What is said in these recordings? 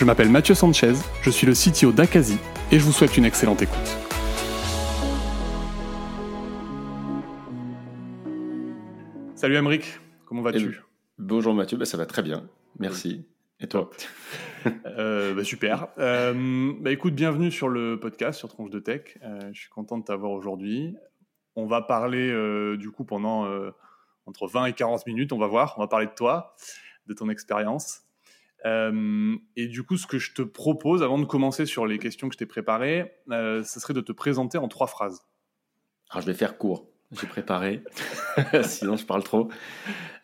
Je m'appelle Mathieu Sanchez, je suis le CTO d'Akazi et je vous souhaite une excellente écoute. Salut Emeric, comment vas-tu? Bonjour Mathieu, bah, ça va très bien, merci. Et toi? Euh, bah, Super. Euh, bah, écoute, bienvenue sur le podcast sur Tronche de Tech. Euh, je suis content de t'avoir aujourd'hui. On va parler du coup pendant entre 20 et 40 minutes, on va voir. On va parler de toi, de ton expérience. Euh, et du coup, ce que je te propose, avant de commencer sur les questions que je t'ai préparées, euh, ce serait de te présenter en trois phrases. Alors, je vais faire court. J'ai préparé, sinon je parle trop.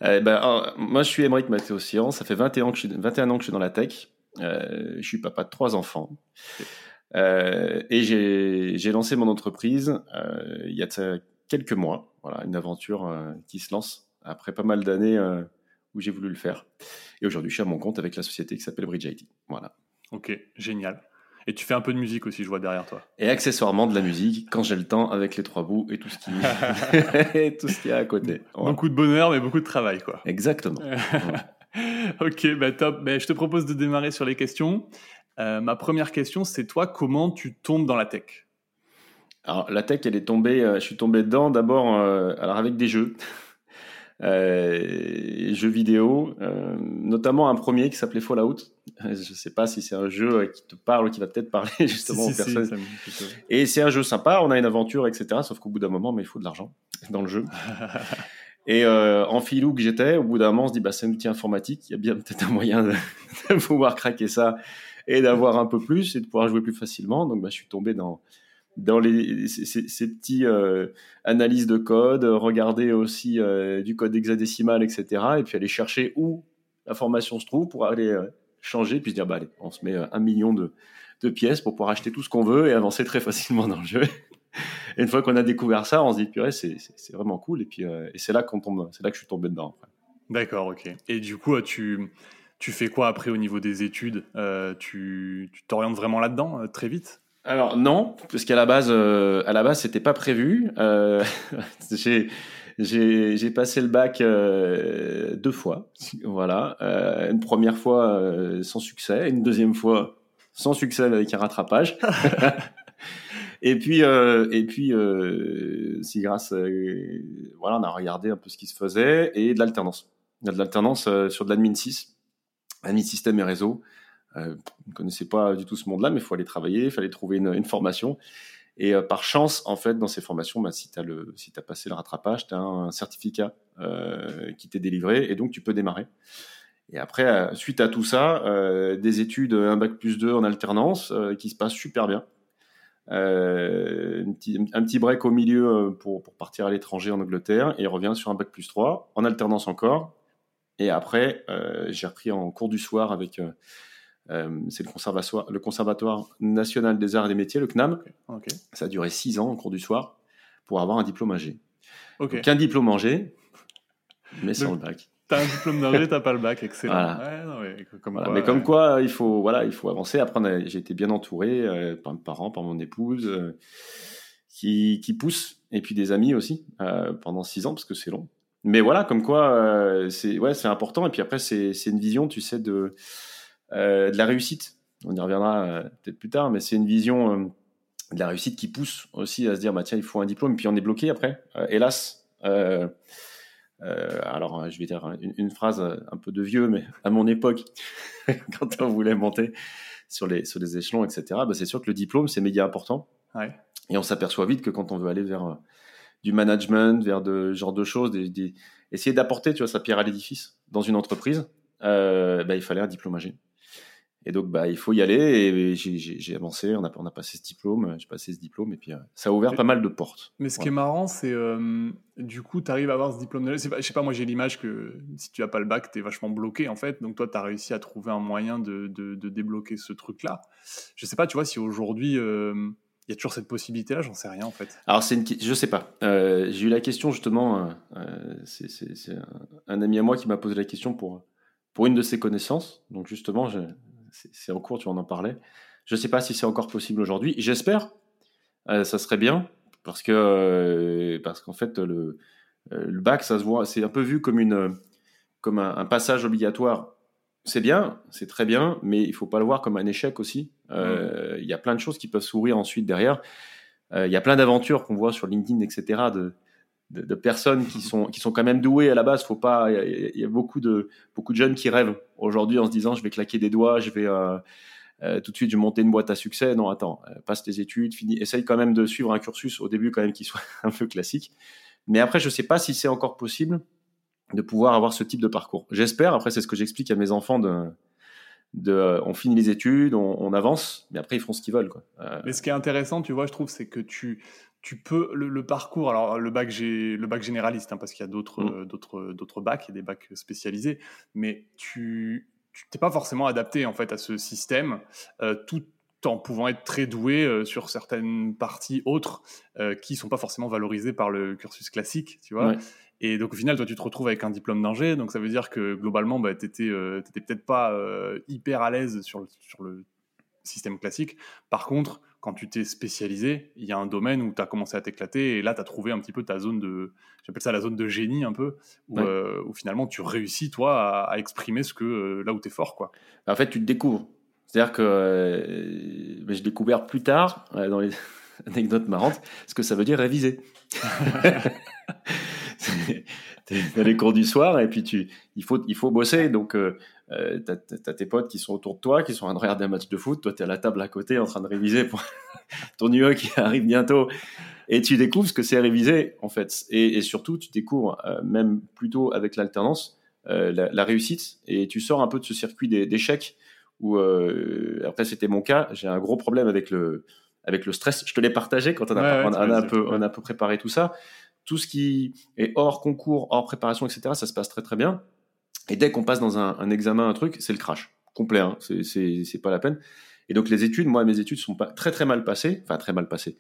Euh, ben, moi, je suis Émeric Mathéo Ça fait 21 ans, que je suis, 21 ans que je suis dans la tech. je suis papa de trois enfants. et j'ai lancé mon entreprise il y a quelques mois. Voilà, une aventure qui se lance après pas mal d'années où j'ai voulu le faire. Et aujourd'hui, je suis à mon compte avec la société qui s'appelle Bridge IT. Voilà. Ok, génial. Et tu fais un peu de musique aussi, je vois derrière toi. Et accessoirement de la musique quand j'ai le temps avec les trois bouts et tout ce qui, et tout ce à côté. Beaucoup de bonheur, mais beaucoup de travail, quoi. Exactement. ok, bah top. Bah, je te propose de démarrer sur les questions. Euh, ma première question, c'est toi, comment tu tombes dans la tech? Alors, la tech, elle est tombée, euh, je suis tombé dedans d'abord euh, alors avec des jeux. Euh, jeux vidéo, euh, notamment un premier qui s'appelait Fallout. Je ne sais pas si c'est un jeu qui te parle ou qui va peut-être parler justement aux personnes. et c'est un jeu sympa, on a une aventure, etc. Sauf qu'au bout d'un moment, mais il faut de l'argent dans le jeu. Et euh, en filou que j'étais, au bout d'un moment, on se dit, bah, c'est un outil informatique, il y a bien peut-être un moyen de, de, pouvoir craquer ça et d'avoir un peu plus et de pouvoir jouer plus facilement. Donc, bah, je suis tombé dans, dans les, ces, ces petits euh, analyses de code, regarder aussi euh, du code hexadécimal, etc. Et puis aller chercher où l'information se trouve pour aller euh, changer, puis se dire, bah allez, on se met un million de, de pièces pour pouvoir acheter tout ce qu'on veut et avancer très facilement dans le jeu. et une fois qu'on a découvert ça, on se dit, purée, c'est, vraiment cool. Et puis, et c'est là là que je suis tombé dedans. D'accord, ok. Et du coup, tu, tu fais quoi après au niveau des études? Tu t'orientes vraiment là-dedans très vite? Alors non, parce qu'à la base, euh, à la base, c'était pas prévu. Euh, j'ai passé le bac euh, deux fois, voilà. Euh, une première fois euh, sans succès, une deuxième fois sans succès avec un rattrapage. et puis, et puis, c'est grâce, voilà, on a regardé un peu ce qui se faisait et de l'alternance, de l'alternance sur de l'admin 6, admin système et réseau. Euh, ne connaissais pas du tout ce monde-là, mais il faut aller travailler, il fallait trouver une, formation. Et euh, par chance, en fait, dans ces formations, bah, si tu as, passé le rattrapage, tu as un, certificat euh, qui t'est délivré et donc tu peux démarrer. Et après, euh, suite à tout ça, des études, un bac plus 2 en alternance qui se passent super bien. Un petit, un, petit, break au milieu pour, pour partir à l'étranger en Angleterre et revient sur un bac plus 3 en alternance encore. Et après, j'ai repris en cours du soir avec euh, c'est le conservatoire, le conservatoire national des arts et des métiers, le CNAM. Ça a duré six ans en cours du soir pour avoir un diplôme ingé. Okay. Donc un diplôme ingé, mais sans le bac. T'as un diplôme d'ingé, t'as pas le bac, excellent. Ouais, non, mais, comme quoi, mais comme quoi, il faut, voilà, il faut avancer. Après, j'ai été bien entouré euh, par mes parents, par mon épouse, euh, qui, qui poussent, et puis des amis aussi, euh, pendant six ans, parce que c'est long. Mais voilà, comme quoi, c'est ouais, important. Et puis après, c'est une vision, tu sais, de de la réussite. On y reviendra euh, peut-être plus tard, mais c'est une vision euh, de la réussite qui pousse aussi à se dire bah tiens il faut un diplôme et puis on est bloqué après hélas euh, euh, alors je vais dire une, phrase un peu de vieux mais à mon époque quand on voulait monter sur les sur les échelons etc bah, c'est sûr que le diplôme c'est méga important ouais. et on s'aperçoit vite que quand on veut aller vers du management vers de genre de choses des, des... essayer d'apporter tu vois sa pierre à l'édifice dans une entreprise bah, il fallait un diplôme âgé Et donc, bah, il faut y aller. Et j'ai avancé, on a, on a passé ce diplôme, j'ai passé ce diplôme, et puis euh, ça a ouvert pas mal de portes. Mais ce qui est marrant, c'est euh, du coup, tu arrives à avoir ce diplôme de. Je sais pas, moi j'ai l'image que si tu as pas le bac, tu es vachement bloqué en fait. Donc toi, tu as réussi à trouver un moyen de, de, débloquer ce truc-là. Je sais pas, tu vois, si aujourd'hui. Euh, il y a toujours cette possibilité-là, j'en sais rien en fait. Alors, c'est une... je sais pas. j'ai eu la question justement, c'est un, un, ami à moi qui m'a posé la question pour, pour une de ses connaissances. Donc, justement, c'est en cours, tu en en parlais. Je ne sais pas si c'est encore possible aujourd'hui. J'espère. Euh, ça serait bien parce que euh, parce qu'en fait le, euh, le, bac, ça se voit, c'est un peu vu comme une comme un, passage obligatoire. C'est bien, c'est très bien, mais il faut pas le voir comme un échec aussi. Mmh. Il y a plein de choses qui peuvent s'ouvrir ensuite derrière. Il y a plein d'aventures qu'on voit sur LinkedIn, etc. de de, personnes qui sont qui sont quand même douées à la base. Il y, a beaucoup de beaucoup de jeunes qui rêvent aujourd'hui en se disant je vais claquer des doigts, je vais euh, euh, tout de suite je vais monter une boîte à succès. Non, attends, euh, passe tes études, finis. Essaye quand même de suivre un cursus au début quand même qui soit un peu classique. Mais après, je sais pas si c'est encore possible de pouvoir avoir ce type de parcours. J'espère. Après, c'est ce que j'explique à mes enfants de de, on finit les études, on, avance, mais après ils font ce qu'ils veulent. Quoi. mais ce qui est intéressant, tu vois, je trouve, c'est que tu, tu peux le, parcours. Alors le bac, le bac généraliste, hein, parce qu'il y a d'autres, mm. d'autres, d'autres bacs, et des bacs spécialisés, mais tu, t'es pas forcément adapté en fait à ce système, euh, tout en pouvant être très doué euh, sur certaines parties autres euh, qui sont pas forcément valorisées par le cursus classique, tu vois. Et donc au final, toi, tu te retrouves avec un diplôme d'ingé, donc ça veut dire que globalement, bah, tu n'étais peut-être pas hyper à l'aise sur sur le système classique. Par contre, quand tu t'es spécialisé, il y a un domaine où tu as commencé à t'éclater et là, tu as trouvé un petit peu ta zone de, j'appelle ça la zone de génie un peu, où, euh, finalement tu réussis, toi, à, exprimer ce que, euh, là où tu es fort. Quoi. En fait, tu te découvres. C'est-à-dire que euh, j'ai découvert plus tard, dans les anecdotes marrantes, ce que ça veut dire réviser. dans les cours du soir et puis tu, il, faut, il faut bosser. Donc, euh, t'as as tes potes qui sont autour de toi, qui sont en train de regarder un match de foot, toi tu es à la table à côté en train de réviser pour ton UE qui arrive bientôt, et tu découvres ce que c'est réviser en fait, et, surtout tu découvres euh, même plutôt avec l'alternance euh, la, réussite, et tu sors un peu de ce circuit d'échecs où après c'était mon cas, j'ai un gros problème avec le avec le stress. Je te l'ai partagé quand on a, on, a un peu, on a un peu préparé tout ça. Tout ce qui est hors concours, hors préparation, etc., ça se passe très très bien. Et dès qu'on passe dans un, examen, un truc, c'est le crash complet. Hein. C'est pas la peine. Et donc les études, moi, mes études sont pas très très mal passées, enfin très mal passées.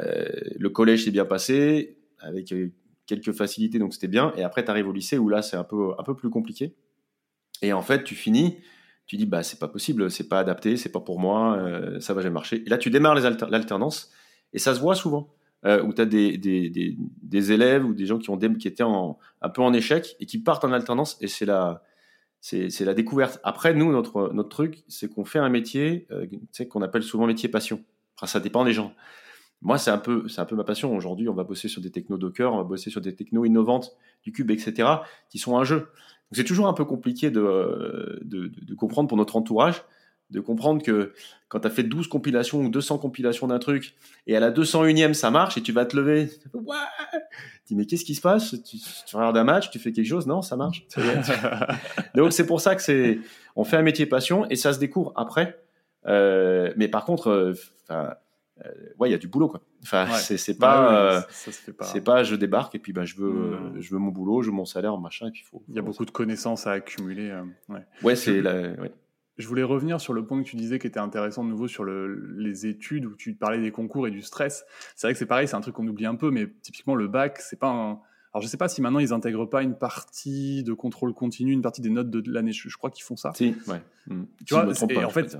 Euh, le collège s'est bien passé avec euh, quelques facilités, donc c'était bien. Et après, tu arrives au lycée où là, c'est un peu un peu plus compliqué. Et en fait, tu finis, tu dis bah c'est pas possible, c'est pas adapté, c'est pas pour moi, euh, ça va jamais marcher. Et là, tu démarres l'alternance et ça se voit souvent. Euh, où tu as des, des, des, des, élèves ou des gens qui, ont qui étaient en, un peu en échec et qui partent en alternance et c'est la, c'est, la découverte. Après, nous, notre, notre truc, c'est qu'on fait un métier euh, qu'on appelle souvent métier passion. Enfin, ça dépend des gens. Moi, c'est un peu, c'est un peu ma passion. Aujourd'hui, on va bosser sur des technos Docker, on va bosser sur des technos innovantes, du cube, etc., qui sont un jeu. c'est toujours un peu compliqué de, de, comprendre pour notre entourage de comprendre que quand tu as fait 12 compilations ou 200 compilations d'un truc et à la 201e ça marche et tu vas te lever, tu dis mais qu'est-ce qui se passe? Tu, regardes un match, tu fais quelque chose, non, ça marche. Donc c'est pour ça que c'est on fait un métier passion et ça se découvre après. Euh, mais par contre, euh, euh, ouais, il y a du boulot quoi. Enfin, c'est pas, c'est pas, je débarque et puis bah je veux, mmh. je veux mon boulot, je veux mon salaire, machin et puis faut. Il y a beaucoup de connaissances à accumuler. ouais. ouais c'est je voulais revenir sur le point que tu disais qui était intéressant de nouveau sur le, les études où tu parlais des concours et du stress. C'est vrai que c'est pareil, c'est un truc qu'on oublie un peu, mais typiquement le bac, c'est pas un. Alors je sais pas si maintenant ils intègrent pas une partie de contrôle continu, une partie des notes de l'année. Je, crois qu'ils font ça. Si, ouais. Hmm. Tu vois, et en fait,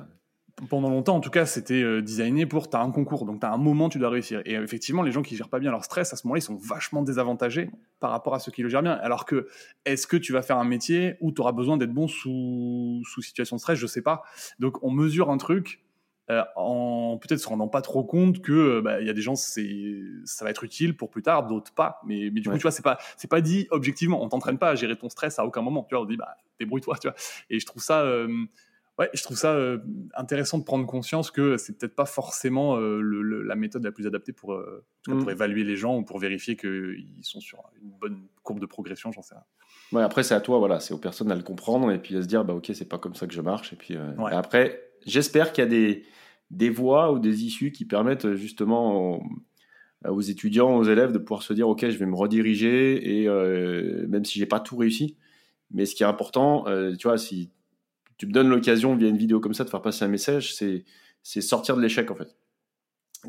pendant longtemps, en tout cas, c'était euh, designé pour tu as un concours, donc tu as un moment, tu dois réussir. Et effectivement, les gens qui gèrent pas bien leur stress, à ce moment-là, ils sont vachement désavantagés par rapport à ceux qui le gèrent bien. Alors que, est-ce que tu vas faire un métier où tu auras besoin d'être bon sous, sous situation de stress? Je sais pas. Donc, on mesure un truc euh, en peut-être se rendant pas trop compte que euh, bah, il y a des gens c'est ça va être utile pour plus tard d'autres pas mais, mais du coup tu vois c'est pas c'est pas dit objectivement on t'entraîne pas à gérer ton stress à aucun moment tu vois on dit bah débrouille-toi tu vois et je trouve ça Ouais, je trouve ça euh, intéressant de prendre conscience que c'est peut-être pas forcément euh, la méthode la plus adaptée pour, euh, pour mm. évaluer les gens ou pour vérifier qu'ils sont sur une bonne courbe de progression, j'en sais rien. Ouais, après, c'est à toi, voilà, c'est aux personnes à le comprendre et puis à se dire, bah ok, c'est pas comme ça que je marche. Et puis après, j'espère qu'il y a des, des voies ou des issues qui permettent justement aux, étudiants, aux élèves de pouvoir se dire, OK, je vais me rediriger et même si j'ai pas tout réussi, mais ce qui est important, tu vois, si tu me donnes l'occasion via une vidéo comme ça de faire passer un message, c'est sortir de l'échec en fait.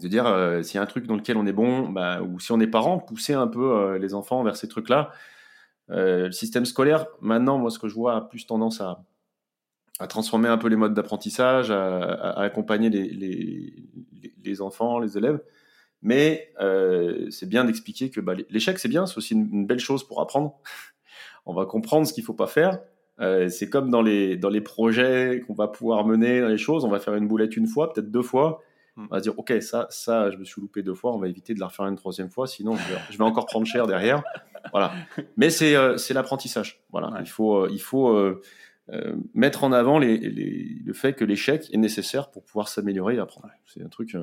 De dire euh, s'il y a un truc dans lequel on est bon, bah, ou si on est parent, pousser un peu euh, les enfants vers ces trucs-là. Euh, le système scolaire, maintenant, moi, ce que je vois a plus tendance à, à transformer un peu les modes d'apprentissage, à, accompagner les, les, enfants, les élèves. Mais c'est bien d'expliquer que bah, l'échec, c'est bien, c'est aussi une, une, belle chose pour apprendre. on va comprendre ce qu'il faut pas faire, euh, c'est comme dans les, dans les projets qu'on va pouvoir mener dans les choses, on va faire une boulette une fois, peut-être deux fois. Hmm. On va se dire, OK, ça, ça, je me suis loupé deux fois, on va éviter de la refaire une troisième fois, sinon je vais, encore prendre cher derrière. Voilà. Mais c'est euh, l'apprentissage. Voilà. Il faut, euh, il faut euh, mettre en avant les, les, le fait que l'échec est nécessaire pour pouvoir s'améliorer et apprendre. C'est un truc.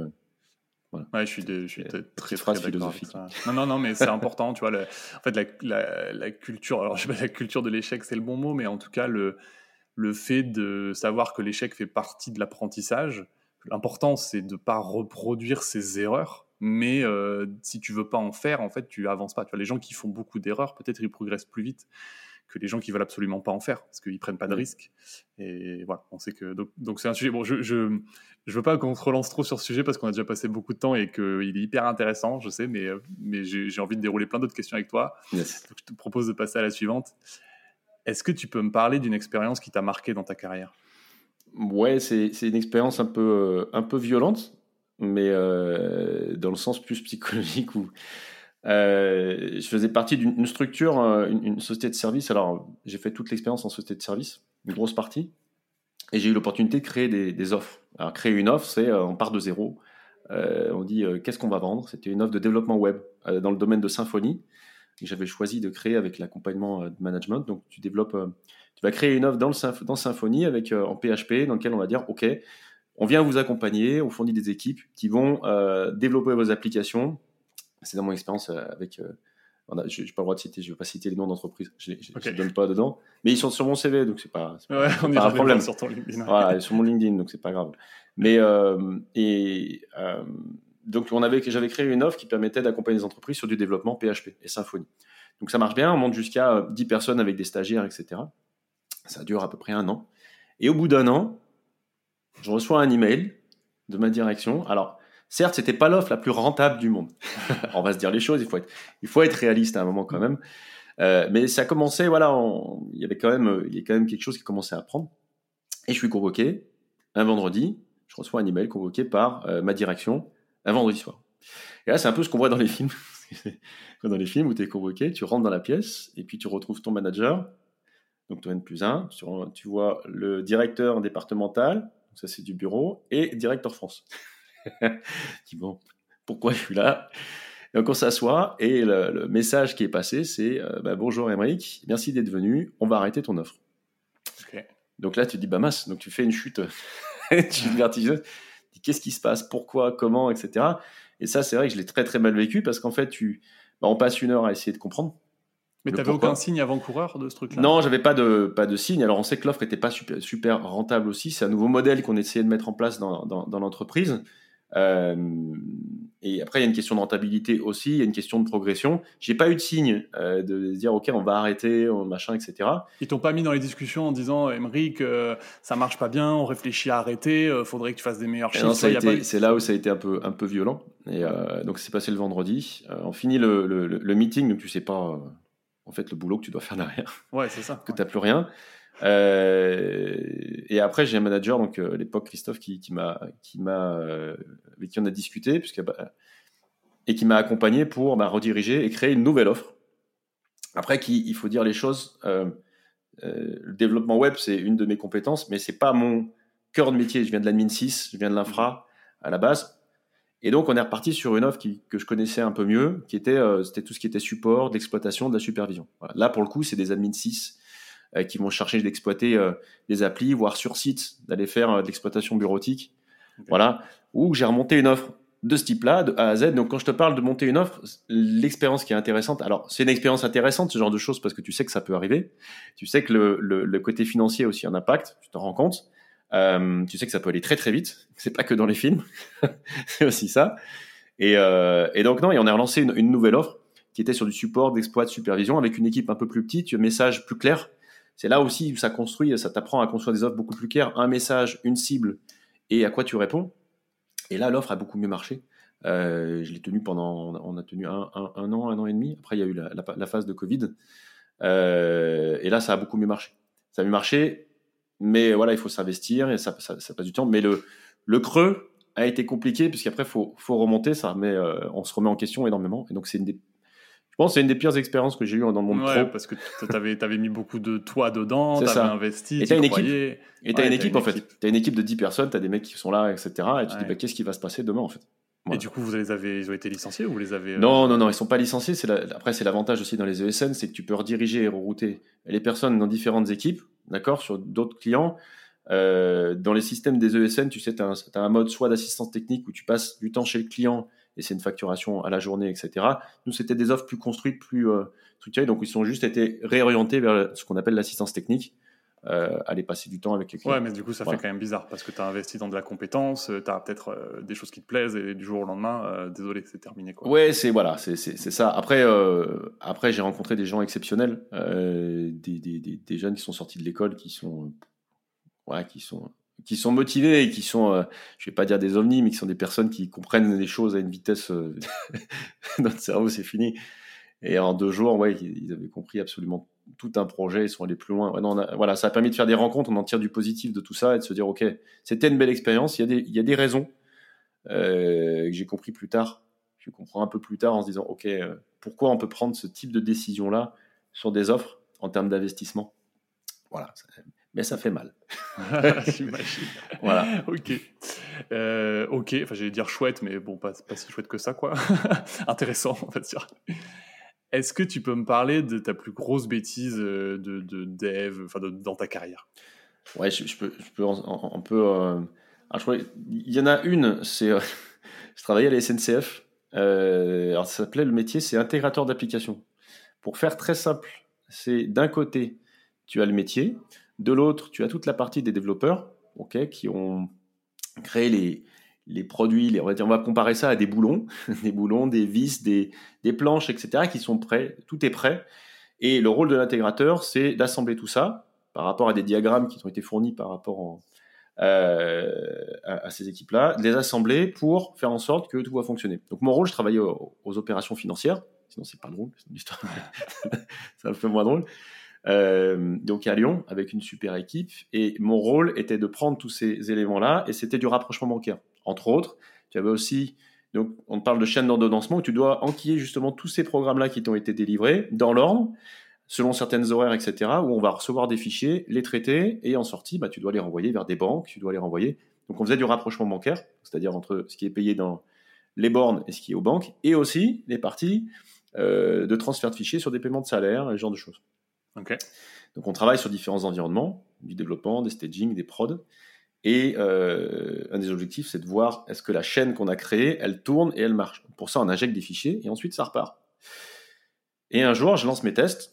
Ouais, je suis, je suis très, très, très philosophique. Non, non, non, mais c'est important, tu vois. Le, en fait, la, la, la, culture, alors je sais pas, la culture de l'échec, c'est le bon mot, mais en tout cas, le, le fait de savoir que l'échec fait partie de l'apprentissage, l'important, c'est de pas reproduire ses erreurs. Mais euh, si tu veux pas en faire, en fait, tu avances pas. Tu vois, les gens qui font beaucoup d'erreurs, peut-être ils progressent plus vite que les gens qui veulent absolument pas en faire parce qu'ils prennent pas de risques. Et voilà, on sait que donc c'est un sujet. Bon, je, je je veux pas qu'on se relance trop sur ce sujet parce qu'on a déjà passé beaucoup de temps et qu'il est hyper intéressant, je sais, mais mais j'ai envie de dérouler plein d'autres questions avec toi. Donc je te propose de passer à la suivante. Est-ce que tu peux me parler d'une expérience qui t'a marqué dans ta carrière? Ouais, c'est une expérience un peu, un peu violente, mais euh, dans le sens plus psychologique où euh, je faisais partie d'une structure, euh, une, société de service. Alors, j'ai fait toute l'expérience en société de service, une grosse partie, et j'ai eu l'opportunité de créer des, offres. Alors, créer une offre, c'est euh, on part de zéro. on dit qu'est-ce qu'on va vendre? C'était une offre de développement web dans le domaine de Symfony. J'avais choisi de créer avec l'accompagnement de management. Donc, tu développes, tu vas créer une offre dans, dans Symfony avec en PHP, dans lequel on va dire OK, on vient vous accompagner, on fournit des équipes qui vont développer vos applications c'est dans mon expérience euh, avec. Euh, je n'ai pas le droit de citer, je ne vais pas citer les noms d'entreprises, je ne donne pas dedans. Mais ils sont sur mon CV, donc c'est pas, pas, pas un problème. Sur ton LinkedIn. Voilà, sur mon LinkedIn, donc c'est pas grave. Mais euh, et donc on avait, j'avais créé une offre qui permettait d'accompagner les entreprises sur du développement PHP et Symfony. Donc ça marche bien, on monte jusqu'à 10 personnes avec des stagiaires, etc. Ça dure à peu près un an. Et au bout d'un an, je reçois un email de ma direction. Alors Certes, c'était pas l'offre la plus rentable du monde. on va se dire les choses, il faut être, il faut être réaliste à un moment quand même. Euh, mais ça commençait, voilà, il y avait quand même, il y a quand même quelque chose qui commençait à prendre. Et je suis convoqué un vendredi. Je reçois un email convoqué par euh, ma direction un vendredi soir. Et là, c'est un peu ce qu'on voit dans les films. dans les films où tu es convoqué, tu rentres dans la pièce et puis tu retrouves ton manager, donc ton N plus 1. Tu vois le directeur départemental, ça c'est du bureau, et directeur France. dis bon, pourquoi je suis là? Donc on s'assoit et le, message qui est passé, c'est euh, bah, bonjour Emmerich, merci d'être venu, on va arrêter ton offre. Donc là tu te dis bah mince, donc tu fais une chute, tu vertigineuse, qu'est-ce qui se passe, pourquoi, comment, etc. Et ça c'est vrai que je l'ai très très mal vécu parce qu'en fait tu, bah, on passe une heure à essayer de comprendre. Mais tu n'avais aucun signe avant-coureur de ce truc-là? Non, j'avais pas de, pas de signe. Alors on sait que l'offre n'était pas super, super rentable aussi. C'est un nouveau modèle qu'on essayait de mettre en place dans, dans, dans l'entreprise. Euh, et après, il y a une question de rentabilité aussi, il y a une question de progression. J'ai pas eu de signe euh, de dire ok, on va arrêter, machin, etc. Ils t'ont pas mis dans les discussions en disant Emeric, euh, ça marche pas bien, on réfléchit à arrêter, euh, faudrait que tu fasses des meilleurs chiffres. C'est là où ça a été un peu un peu violent. Et donc c'est passé le vendredi. on finit le, le, le, meeting, donc tu sais pas en fait le boulot que tu dois faire derrière. Ouais, c'est ça. que tu t'as plus rien. Euh, et après, j'ai un manager, donc euh, à l'époque Christophe, qui, m'a, qui m'a, euh, avec qui on a discuté, puisque, bah, et qui m'a accompagné pour bah, rediriger et créer une nouvelle offre. Après, qui, il faut dire les choses. le développement web, c'est une de mes compétences, mais c'est pas mon cœur de métier. Je viens de l'admin 6, je viens de l'infra à la base. Et donc, on est reparti sur une offre que je connaissais un peu mieux, qui était, c'était tout ce qui était support, d'exploitation, de la supervision. Là, pour le coup, c'est des admin 6 euh, qui vont chercher d'exploiter euh, des applis, voire sur site, d'aller faire euh, de l'exploitation bureautique. Voilà. Ou j'ai remonté une offre de ce type-là, de A à Z. Donc, quand je te parle de monter une offre, l'expérience qui est intéressante, alors c'est une expérience intéressante, ce genre de choses, parce que tu sais que ça peut arriver. Tu sais que le, le, le côté financier a aussi un impact, tu te rends compte. Euh, tu sais que ça peut aller très très vite. C'est pas que dans les films, c'est aussi ça. Et, euh, et, donc non, et on a relancé une, une, nouvelle offre qui était sur du support, d'exploit, de supervision avec une équipe un peu plus petite, un message plus clair. C'est là aussi où ça construit, ça t'apprend à construire des offres beaucoup plus claires, un message, une cible et à quoi tu réponds. Et là, l'offre a beaucoup mieux marché. Euh, je l'ai tenu pendant, on a tenu un, an, un an et demi. Après, il y a eu la, phase de Covid. Euh, et là, ça a beaucoup mieux marché. Ça a mieux marché, mais voilà, il faut s'investir et ça, ça, passe du temps. Mais le, le creux a été compliqué puisqu'après, faut, faut remonter. Ça remet, euh, on se remet en question énormément. Et donc, c'est une des je pense que c'est une des pires expériences que j'ai eues dans le monde ouais, pro. parce que tu avais, avais, mis beaucoup de toi dedans, tu avais investi. Et tu as une équipe. Et tu as une équipe, en fait. Tu as une équipe de 10 personnes, tu as des mecs qui sont là, etc. Et tu ouais. te dis, bah, qu'est-ce qui va se passer demain, en fait? Voilà. Et du coup, vous les avez, ils ont été licenciés ou vous les avez. Euh... Non, non, non, ils sont pas licenciés. La, après, c'est l'avantage aussi dans les ESN, c'est que tu peux rediriger et rerouter les personnes dans différentes équipes, d'accord, sur d'autres clients. Euh, dans les systèmes des ESN, tu sais, tu as, as, un mode soit d'assistance technique où tu passes du temps chez le client et c'est une facturation à la journée, etc. Nous, c'était des offres plus construites, plus euh, structurées, donc ils ont juste été réorientés vers ce qu'on appelle l'assistance technique, euh, aller passer du temps avec les clients. Ouais, mais du coup, ça voilà. fait quand même bizarre parce que tu as investi dans de la compétence, tu as peut-être euh, des choses qui te plaisent et du jour au lendemain, euh, désolé, c'est terminé. Quoi. Ouais, c'est voilà, c'est ça. Après, euh, après j'ai rencontré des gens exceptionnels, des, des, des, des, jeunes qui sont sortis de l'école, qui sont, ouais, qui sont qui sont motivés et qui sont, euh, je vais pas dire des ovnis, mais qui sont des personnes qui comprennent les choses à une vitesse, euh, notre cerveau c'est fini. Et en deux jours, ouais, ils avaient compris absolument tout un projet, ils sont allés plus loin. Voilà, ça a permis de faire des rencontres, on en tire du positif de tout ça et de se dire, ok, c'était une belle expérience. Il y a des, il y a des raisons euh, que j'ai compris plus tard. Je comprends un peu plus tard en se disant, ok, euh, pourquoi on peut prendre ce type de décision là sur des offres en termes d'investissement? Voilà mais ça fait mal. J'imagine. voilà. Ok. Euh, ok. Enfin, j'allais dire chouette, mais bon, pas, pas si chouette que ça, quoi. Intéressant, on va dire. Est-ce que tu peux me parler de ta plus grosse bêtise de, de dev, enfin, de, dans ta carrière? Ouais, je, je, peux, je peux, un peu. Euh... Il y en a une. C'est, euh, je travaillais à la SNCF. Euh, alors, ça s'appelait le métier, c'est intégrateur d'application. Pour faire très simple, c'est d'un côté, tu as le métier. De l'autre, tu as toute la partie des développeurs qui ont créé les, les produits, les, on, va dire, on va comparer ça à des boulons, des boulons, des vis, des, des planches, etc., qui sont prêts, tout est prêt. Et le rôle de l'intégrateur, c'est d'assembler tout ça par rapport à des diagrammes qui ont été fournis par rapport euh, à, ces équipes-là, les assembler pour faire en sorte que tout va fonctionner. Donc mon rôle, je travaillais aux, opérations financières, sinon c'est pas drôle, c'est une ça me fait moins drôle. Euh, donc à Lyon avec une super équipe et mon rôle était de prendre tous ces éléments-là et c'était du rapprochement bancaire. Entre autres, tu avais aussi donc on parle de chaîne d'ordonnancement où tu dois enquiller justement tous ces programmes-là qui t'ont été délivrés dans l'ordre selon certaines horaires, etc., où on va recevoir des fichiers, les traiter, et en sortie, bah, tu dois les renvoyer vers des banques, tu dois les renvoyer. Donc on faisait du rapprochement bancaire, c'est-à-dire entre ce qui est payé dans les bornes et ce qui est aux banques, et aussi les parties euh, de transfert de fichiers sur des paiements de salaire, ce genre de choses. Okay. Donc on travaille sur différents environnements, du développement, des staging, des prods. Et euh, un des objectifs, c'est de voir est-ce que la chaîne qu'on a créée, elle tourne et elle marche. Pour ça, on injecte des fichiers et ensuite ça repart. Et un jour, je lance mes tests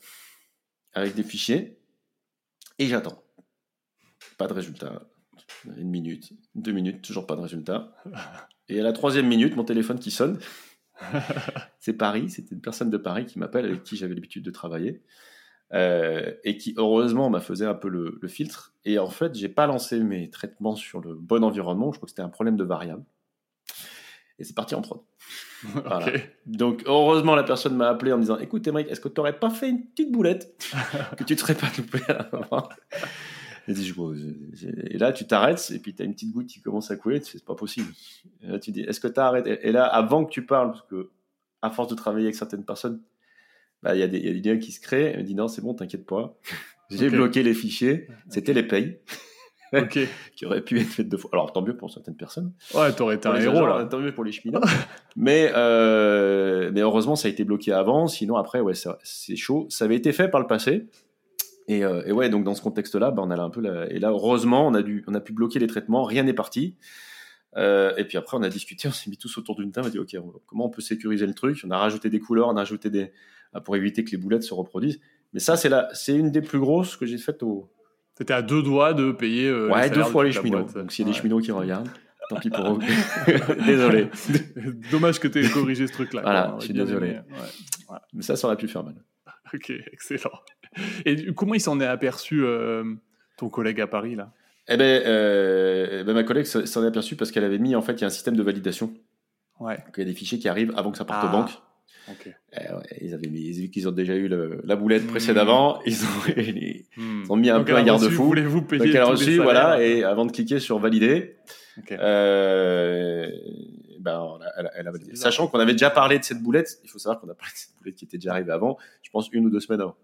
avec des fichiers et j'attends. Pas de résultat. Une minute, deux minutes, toujours pas de résultat. Et à la troisième minute, mon téléphone qui sonne. c'est Paris, c'était une personne de Paris qui m'appelle avec qui j'avais l'habitude de travailler. Euh, et qui heureusement m'a faisait un peu le, le, filtre. Et en fait, j'ai pas lancé mes traitements sur le bon environnement. Je crois que c'était un problème de variable. Et c'est parti en prod. voilà. okay. Donc heureusement, la personne m'a appelé en me disant "Écoute, Émeric, est-ce que tu n'aurais pas fait une petite boulette que tu ne serais pas loupé et, là, tu t'arrêtes et puis tu as une petite goutte qui commence à couler. C'est pas possible. Et là, tu dis, est-ce que tu arrêtes Et là, avant que tu parles, parce que à force de travailler avec certaines personnes, bah, il y, a des, y a des liens qui se créent. Elle me dit non, c'est bon, t'inquiète pas. J'ai okay. bloqué les fichiers. C'était les payes. Okay. qui auraient pu être faites deux fois. Alors tant mieux pour certaines personnes. Ouais, t'aurais été un héros là. Tant mieux pour les cheminots. mais euh, mais heureusement ça a été bloqué avant. Sinon après ouais c'est chaud. Ça avait été fait par le passé. Et, euh, et ouais donc dans ce contexte-là, bah, on a un peu la... et là heureusement on a dû on a pu bloquer les traitements. Rien n'est parti. Euh, et puis après, on a discuté, on s'est mis tous autour d'une table, on a dit, OK, on, comment on peut sécuriser le truc? On a rajouté des couleurs, on a rajouté des, pour éviter que les boulettes se reproduisent. Mais ça, c'est la, c'est une des plus grosses que j'ai faites au, T'étais à deux doigts de payer. euh, ouais, deux fois les cheminots. Donc s'il y a des cheminots qui regardent, tant pis pour eux. désolé. Dommage que tu aies corrigé ce truc-là. Voilà, quoi. Je suis désolé. Mais ça, ça aurait pu faire mal. Ok, excellent. Et comment il s'en est aperçu, euh, ton collègue à Paris, là? Eh ben, euh, ben, ma collègue s'en est aperçue parce qu'elle avait mis, en fait, il y a un système de validation. Ouais. Donc, Il y a des fichiers qui arrivent avant que ça parte Ah. aux banques. Eh ouais, ils avaient mis, vu qu'ils ont déjà eu le- la boulette Hmm. précédemment. Ils ont, ils Hmm. ont mis un Donc, peu un garde-fou. Voulez-vous payer Donc elle a reçu, voilà, et avant de cliquer sur valider, euh, ben, elle, a- elle a validé. Sachant qu'on avait déjà parlé de cette boulette, il faut savoir qu'on a parlé de cette boulette qui était déjà arrivée avant, je pense une ou deux semaines avant.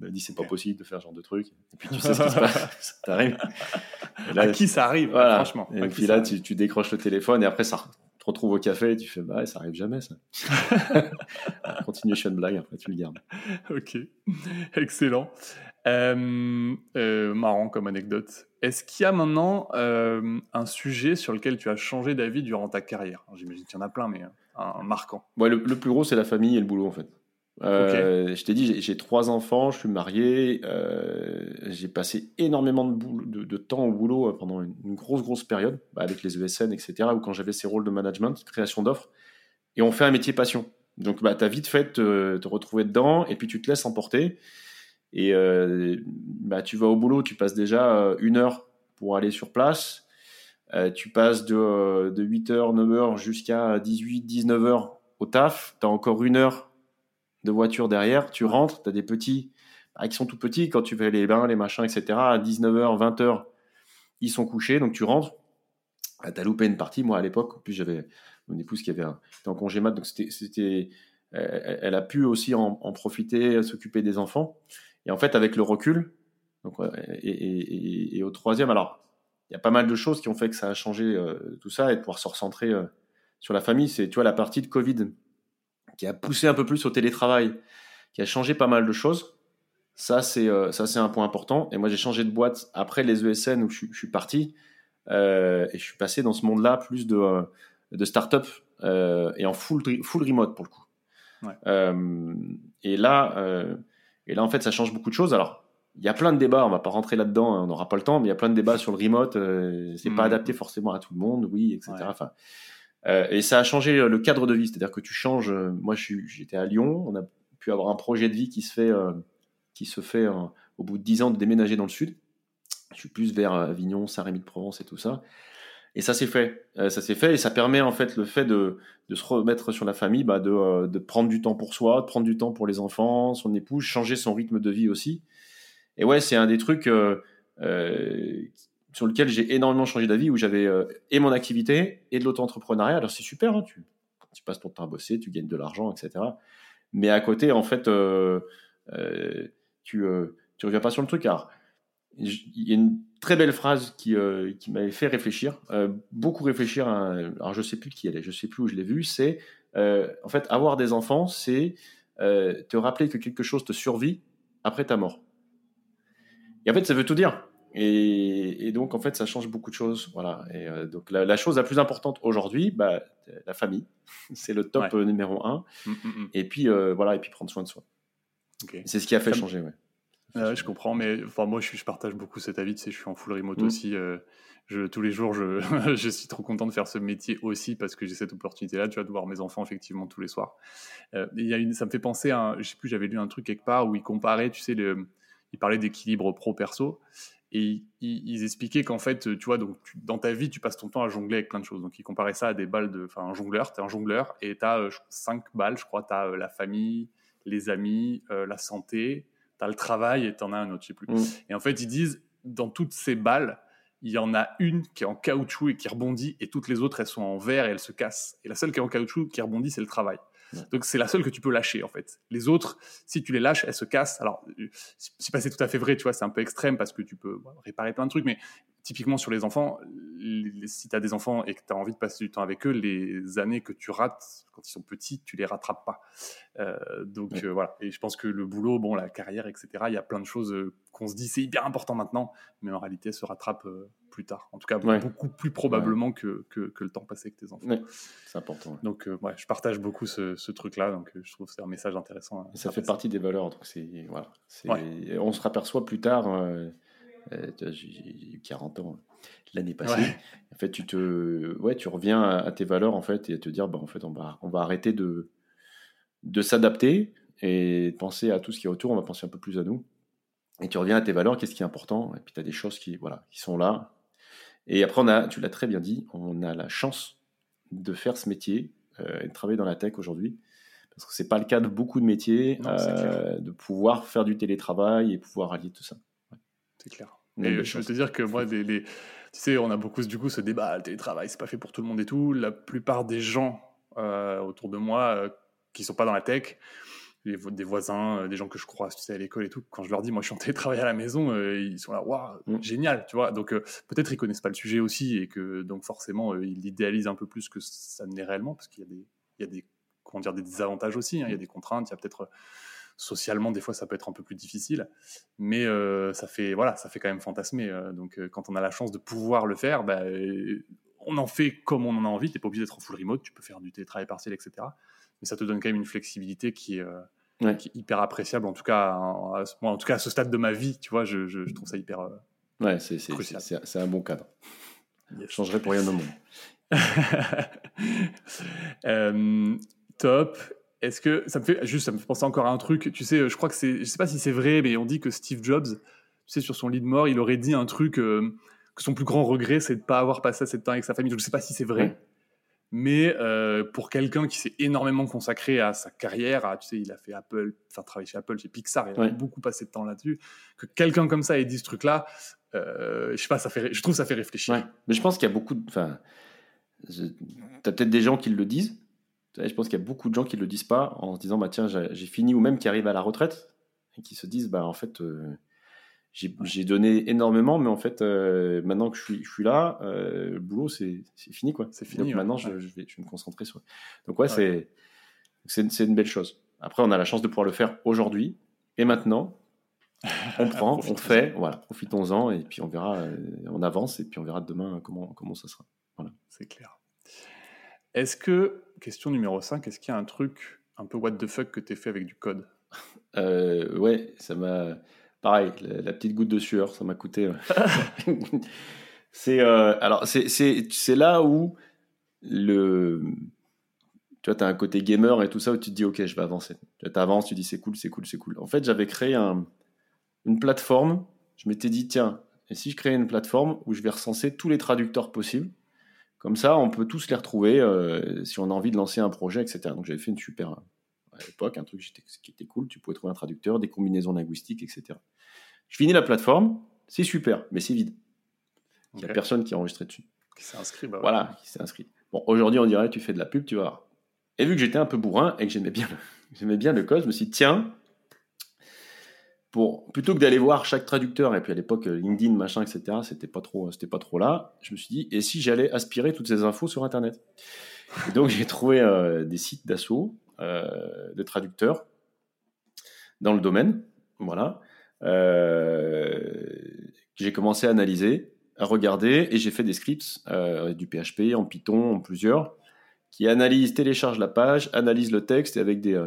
Elle m'a dit c'est Ok. pas possible de faire ce genre de truc. Et puis tu sais ce qui se passe, ça t'arrive. À qui ça arrive, voilà. franchement? Et puis là, tu décroches le téléphone et après ça te retrouve au café et tu fais bah ça arrive jamais ça. Continuation blague, après tu le gardes. Ok, excellent. Euh, euh, marrant comme anecdote. Est-ce qu'il y a maintenant euh, un sujet sur lequel tu as changé d'avis durant ta carrière? J'imagine qu'il y en a plein, mais un, un marquant. Ouais, le, le plus gros, c'est la famille et le boulot, en fait. Euh, Je t'ai dit, j'ai- trois enfants, je suis marié, euh, j'ai passé énormément de, temps au boulot euh, pendant une, grosse, grosse période, bah, avec les ESN, etc., ou quand j'avais ces rôles de management, création d'offres, et on fait un métier passion. Donc, bah, tu as vite fait te, te retrouver dedans, et puis tu te laisses emporter, et bah, tu vas au boulot, tu passes déjà une heure pour aller sur place, tu passes de, de 8h, 9h jusqu'à 18, 19h au taf, tu as encore une heure de voiture derrière, tu rentres, tu as des petits bah, qui sont tout petits, quand tu fais les bains, les machins, etc., à 19h, 20h, ils sont couchés, donc tu rentres, ah, tu as loupé une partie, moi à l'époque, en plus j'avais mon épouse qui avait un, était en congé mat, donc c'était, euh, elle a pu aussi en, en profiter, s'occuper des enfants, et en fait avec le recul, donc, ouais, et, et- et- et au troisième, alors il y a pas mal de choses qui ont fait que ça a changé euh, tout ça, et de pouvoir se recentrer euh, sur la famille, c'est tu vois la partie de Covid qui a poussé un peu plus au télétravail, qui a changé pas mal de choses. Ça, c'est euh, ça, c'est un point important. Et moi, j'ai changé de boîte après les ESN où je, suis- je suis parti euh, et je suis passé dans ce monde-là plus de euh, de start-up euh, et en full full remote pour le coup. Ouais. Euh, et là, et là, en fait, ça change beaucoup de choses. Alors, il y a plein de débats. On va pas rentrer là-dedans. hein, on n'aura pas le temps. Mais il y a plein de débats sur le remote. c'est pas Mhm. adapté forcément à tout le monde. Oui, etc. Ouais. Enfin, euh, et ça a changé le cadre de vie, c'est-à-dire que tu changes. euh, moi, j'étais à Lyon, on a pu avoir un projet de vie qui se fait, euh, qui se fait au bout de 10 ans de déménager dans le sud. Je suis plus vers Avignon, Saint-Rémy-de-Provence et tout ça. Et ça s'est fait. Ça s'est fait et ça permet en fait le fait de, se remettre sur la famille, bah, de, de prendre du temps pour soi, de prendre du temps pour les enfants, son épouse, changer son rythme de vie aussi. Et ouais, c'est un des trucs sur lequel j'ai énormément changé d'avis, où j'avais euh, et mon activité et de l'auto-entrepreneuriat. Alors c'est super, hein, tu, tu passes ton temps à bosser, tu gagnes de l'argent, etc. Mais à côté, en fait, euh, euh, tu tu reviens pas sur le truc. Il y a une très belle phrase qui, qui m'avait fait réfléchir, beaucoup réfléchir. Alors je sais plus qui elle est, je sais plus où je l'ai vue. C'est en fait avoir des enfants, c'est te rappeler que quelque chose te survit après ta mort. Et en fait, ça veut tout dire. Et, et donc, en fait, ça change beaucoup de choses. Voilà. Et euh, donc, la, la chose la plus importante aujourd'hui, bah, la famille, c'est le top Ouais. euh, numéro un. Mm, mm, mm. Et puis, euh, voilà, et puis prendre soin de soi. C'est ce qui a fait Ça changer. Ouais. Ouais, je comprends, mais enfin, moi, je, partage beaucoup cet avis. Tu sais, je suis en full remote aussi. euh, je, tous les jours, je, je suis trop content de faire ce métier aussi parce que j'ai cette opportunité-là, tu vois, de voir mes enfants effectivement tous les soirs. Euh, il y a une, ça me fait penser à, un- je sais plus, j'avais lu un truc quelque part où ils comparaient, tu sais, le, ils parlaient d'équilibre pro-perso et ils, ils expliquaient qu'en fait, tu vois, donc tu- dans ta vie, tu passes ton temps à jongler avec plein de choses. Donc ils comparaient ça à des balles de, enfin, un jongleur, tu es un jongleur et tu as cinq balles, je crois, tu as la famille, les amis, euh, la santé, tu as le travail et tu en as un autre, je sais plus. Mm. Et en fait, ils disent, dans toutes ces balles, il y en a une qui est en caoutchouc et qui rebondit, et toutes les autres, elles sont en verre et elles se cassent. Et la seule qui est en caoutchouc, qui rebondit, c'est le travail. Donc c'est la seule que tu peux lâcher, en fait. Les autres, si tu les lâches, elles se cassent. Alors, euh, c'est pas c'est tout à fait vrai, tu vois, c'est un peu extrême parce que tu peux réparer plein de trucs, mais typiquement sur les enfants, les- si tu as des enfants et que tu as envie de passer du temps avec eux, les années que tu rates quand ils sont petits, tu les rattrapes pas. Euh, donc Ouais. euh, voilà. Et je pense que le boulot, bon, la carrière, etc., il y a plein de choses euh, qu'on se dit c'est hyper important maintenant, mais en réalité, se rattrape euh, plus tard. En tout cas, Ouais. beaucoup plus probablement que, que, que le temps passé avec tes enfants. C'est important. Donc, ouais, je partage beaucoup ce, ce truc-là, donc je trouve que c'est un message intéressant. ça fait passer. partie des valeurs. Donc c'est voilà. On se raperçoit plus tard. Euh, j'ai eu 40 ans l'année passée. En fait, tu te, ouais, tu reviens à, tes valeurs en fait et à te dire, bah, en fait, on va, on va arrêter de, de s'adapter et penser à tout ce qui est autour. On va penser un peu plus à nous. Et tu reviens à tes valeurs, qu'est-ce qui est important? Et puis tu as des choses qui, voilà, qui sont là. Et après, on a, tu l'as très bien dit, on a la chance de faire ce métier euh, et de travailler dans la tech aujourd'hui. Parce que c'est pas le cas de beaucoup de métiers, euh, de pouvoir faire du télétravail et pouvoir allier tout ça. C'est clair. Et je veux te dire que moi, tu sais, on a beaucoup du coup ce débat, le télétravail, c'est pas fait pour tout le monde et tout. La plupart des gens euh, autour de moi euh, qui sont pas dans la tech, des voisins, euh, des gens que je croise, tu sais, à l'école et tout, quand je leur dis, moi, je suis en télétravail à la maison, ils sont là, waouh, mm. génial, tu vois. Donc, peut-être ils connaissent pas le sujet aussi et que, donc, forcément, ils l'idéalisent un peu plus que ça n'est réellement parce qu'il y a des, il y a des, comment dire, des désavantages aussi. Hein. Il y a des contraintes, il y a peut-être socialement des fois ça peut être un peu plus difficile mais euh, ça fait voilà ça fait quand même fantasmer euh, donc euh, quand on a la chance de pouvoir le faire bah, on en fait comme on en a envie. T'es pas obligé d'être en full remote tu peux faire du télétravail partiel etc mais ça te donne quand même une flexibilité qui est, hyper appréciable en tout cas à, moi en tout cas à ce stade de ma vie tu vois je, trouve ça hyper ouais c'est c'est un bon cadre. Je changerai pour rien au monde. Top est-ce que ça me fait juste ça me fait penser encore à un truc tu sais je crois que c'est je sais pas si c'est vrai mais on dit que Steve Jobs tu sais sur son lit de mort il aurait dit un truc euh, que son plus grand regret c'est de ne pas avoir passé assez de temps avec sa famille. Je ne sais pas si c'est vrai. Mais euh, pour quelqu'un qui s'est énormément consacré à sa carrière tu sais il a fait Apple enfin travaillé chez Apple chez Pixar il a beaucoup passé de temps là-dessus que quelqu'un comme ça ait dit ce truc là euh, je sais pas ça fait je trouve ça fait réfléchir. Mais je pense qu'il y a beaucoup de enfin as peut-être des gens qui le disent je pense qu'il y a beaucoup de gens qui ne le disent pas en se disant bah, tiens, j'ai fini, ou même qui arrivent à la retraite et qui se disent bah, en fait, euh, j'ai donné énormément, mais en fait, euh, maintenant que je suis, je suis là, euh, le boulot, c'est fini. quoi. C'est fini. Donc, maintenant, je, je, vais, je, vais, me concentrer sur. Donc, ouais, c'est c'est une belle chose. Après, on a la chance de pouvoir le faire aujourd'hui et maintenant. On prend, on fait, voilà, profitons-en et puis on verra, on avance et puis on verra demain comment, comment ça sera. Voilà. C'est clair. Est-ce que, question numéro 5, est-ce qu'il y a un truc un peu what the fuck que tu as fait avec du code? Euh, Ouais, ça m'a. Pareil, la, petite goutte de sueur, ça m'a coûté. c'est euh, alors c'est là où le tu vois, tu as un côté gamer et tout ça où tu te dis ok, je vais avancer. Tu avances, tu dis c'est cool, c'est cool, c'est cool. En fait, j'avais créé un, une plateforme. Je m'étais dit tiens, et si je créais une plateforme où je vais recenser tous les traducteurs possibles comme ça, on peut tous les retrouver euh, si on a envie de lancer un projet, etc. Donc j'avais fait une super, à l'époque, un truc qui était cool. Tu pouvais trouver un traducteur, des combinaisons linguistiques, etc. Je finis la plateforme, c'est super, mais c'est vide. Il n'y a personne qui a enregistré dessus. Qui s'est inscrit, bah Voilà, qui s'est inscrit. Bon, aujourd'hui, on dirait, tu fais de la pub, tu vas Et vu que j'étais un peu bourrin et que j'aimais bien, j'aimais bien le code, je me suis dit, tiens, plutôt que d'aller voir chaque traducteur, et puis à l'époque LinkedIn, machin, etc., c'était pas trop, c'était pas trop là, je me suis dit, et si j'allais aspirer toutes ces infos sur Internet? Et Donc j'ai trouvé euh, des sites d'assaut, euh, de traducteurs dans le domaine, voilà, euh, j'ai commencé à analyser, à regarder, et j'ai fait des scripts, du PHP, en Python, en plusieurs, qui analysent, téléchargent la page, analysent le texte, avec des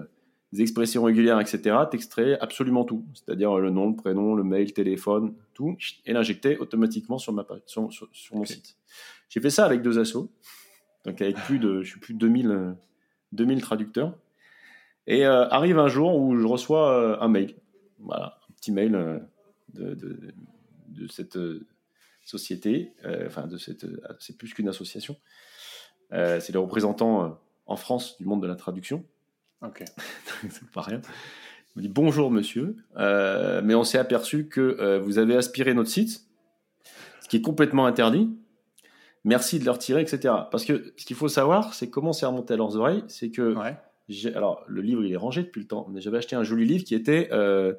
des expressions régulières, etc., t'extrais absolument tout. C'est-à-dire le nom, le prénom, le mail, téléphone, tout, et l'injecter automatiquement sur, ma page, sur, mon site. J'ai fait ça avec deux assos, donc avec plus de, je suis plus de 2000, 2000 traducteurs. Et euh, arrive un jour où je reçois euh, un mail, voilà, un petit mail euh, de, de, de, cette société, enfin de cette, c'est plus qu'une association. c'est le représentant en France du monde de la traduction. C'est pas rien. Il me dit bonjour monsieur, euh, mais on s'est aperçu que euh, vous avez aspiré notre site, ce qui est complètement interdit. Merci de le retirer, etc. Parce que ce qu'il faut savoir, c'est comment c'est remonté à leurs oreilles, c'est que alors le livre il est rangé depuis le temps, mais j'avais acheté un joli livre qui était euh,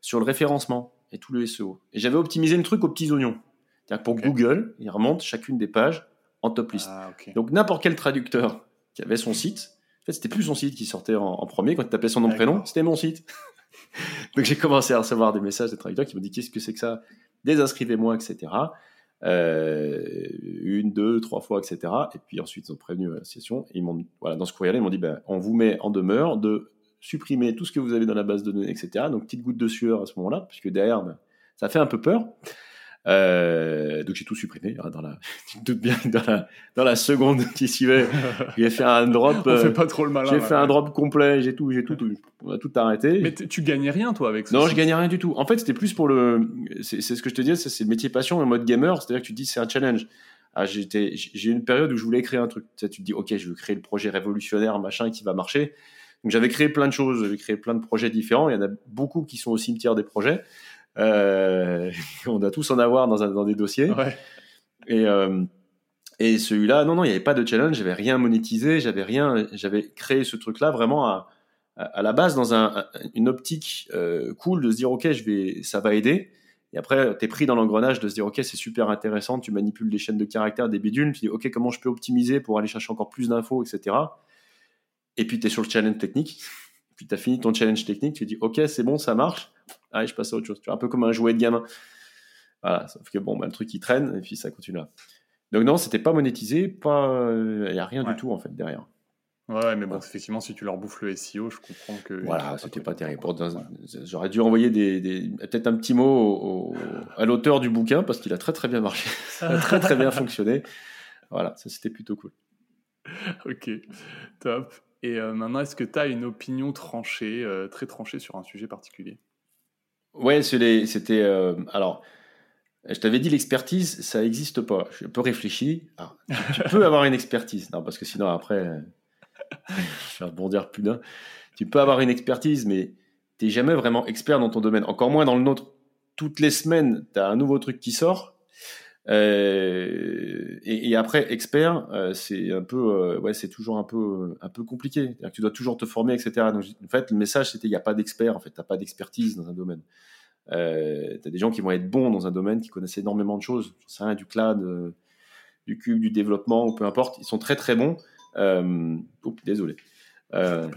sur le référencement et tout le SEO. Et j'avais optimisé le truc aux petits oignons. C'est-à-dire pour Google, il remonte chacune des pages en top list. Ah, Donc n'importe quel traducteur qui avait son site fait, c'était plus son site qui sortait en, premier. Quand tu tapais son nom prénom, c'était mon site. Donc j'ai commencé à recevoir des messages des traducteurs qui m'ont dit qu'est-ce que c'est que ça? Désinscrivez-moi, etc. Euh, une, deux, trois fois, etc. Et puis ensuite, ils ont prévenu l'association. Ils m'ont, voilà, dans ce courrier-là, ils m'ont dit ben, on vous met en demeure de supprimer tout ce que vous avez dans la base de données, etc. Donc, petite goutte de sueur à ce moment-là, puisque derrière, ben, ça fait un peu peur. Euh, donc j'ai tout supprimé hein, dans la, bien dans la, dans la seconde qui suivait. J'ai fait un drop. On fait pas trop le malin. J'ai fait un drop complet. J'ai tout, j'ai tout, tout, on a tout arrêté. Mais tu gagnais rien toi avec ça Non, je gagnais rien du tout. En fait, c'était plus pour le. C'est ce que je te dis, c'est le métier passion en mode gamer. C'est-à-dire que tu te dis c'est un challenge. Ah, j'ai eu une période où je voulais créer un truc. Tu, sais, tu te dis ok, je veux créer le projet révolutionnaire machin qui va marcher. Donc j'avais créé plein de choses, j'avais créé plein de projets différents. Il y en a beaucoup qui sont au cimetière des projets. Euh, on doit tous en avoir dans, un, dans des dossiers. Et, euh, et celui-là, non, non, il n'y avait pas de challenge, j'avais rien monétisé, j'avais rien, j'avais créé ce truc-là vraiment à, à, la base dans un, une optique euh, cool de se dire ok, je vais, ça va aider. Et après, tu es pris dans l'engrenage de se dire ok, c'est super intéressant, tu manipules des chaînes de caractères, des bidules, tu dis ok, comment je peux optimiser pour aller chercher encore plus d'infos, etc. Et puis tu es sur le challenge technique. Puis tu as fini ton challenge technique, tu dis ok, c'est bon, ça marche. Allez, je passe à autre chose. Tu vois, un peu comme un jouet de gamin. Voilà, sauf que bon, bah, le truc il traîne et puis ça continue là. Donc non, c'était pas monétisé, pas, il n'y a rien du tout en fait derrière. Ouais, mais bon, effectivement, si tu leur bouffes le SEO, je comprends que. Voilà, c'était pas terrible. J'aurais dû envoyer des, peut-être un petit mot à l'auteur du bouquin parce qu'il a très très bien marché, ça a très très bien fonctionné. Voilà, ça c'était plutôt cool. ok, top. Et euh, maintenant, est-ce que tu as une opinion tranchée, euh, très tranchée sur un sujet particulier? Ouais, c'était. Euh, alors, je t'avais dit l'expertise, ça n'existe pas. Je peux réfléchir. tu, peux avoir une expertise. Non, parce que sinon, après, je vais rebondir plus d'un. Tu peux avoir une expertise, mais tu n'es jamais vraiment expert dans ton domaine. Encore moins dans le nôtre. Toutes les semaines, tu as un nouveau truc qui sort. Euh, et, après, expert, euh, c'est un peu, euh, ouais, c'est toujours un peu, un peu compliqué. tu dois toujours te former, etc. Donc, en fait, le message, c'était, il n'y a pas d'expert. En fait, t'as pas d'expertise dans un domaine. Euh, t'as des gens qui vont être bons dans un domaine, qui connaissent énormément de choses. C'est rien, du cloud, du cube, du développement, ou peu importe. Ils sont très très bons. Oups, désolé. ils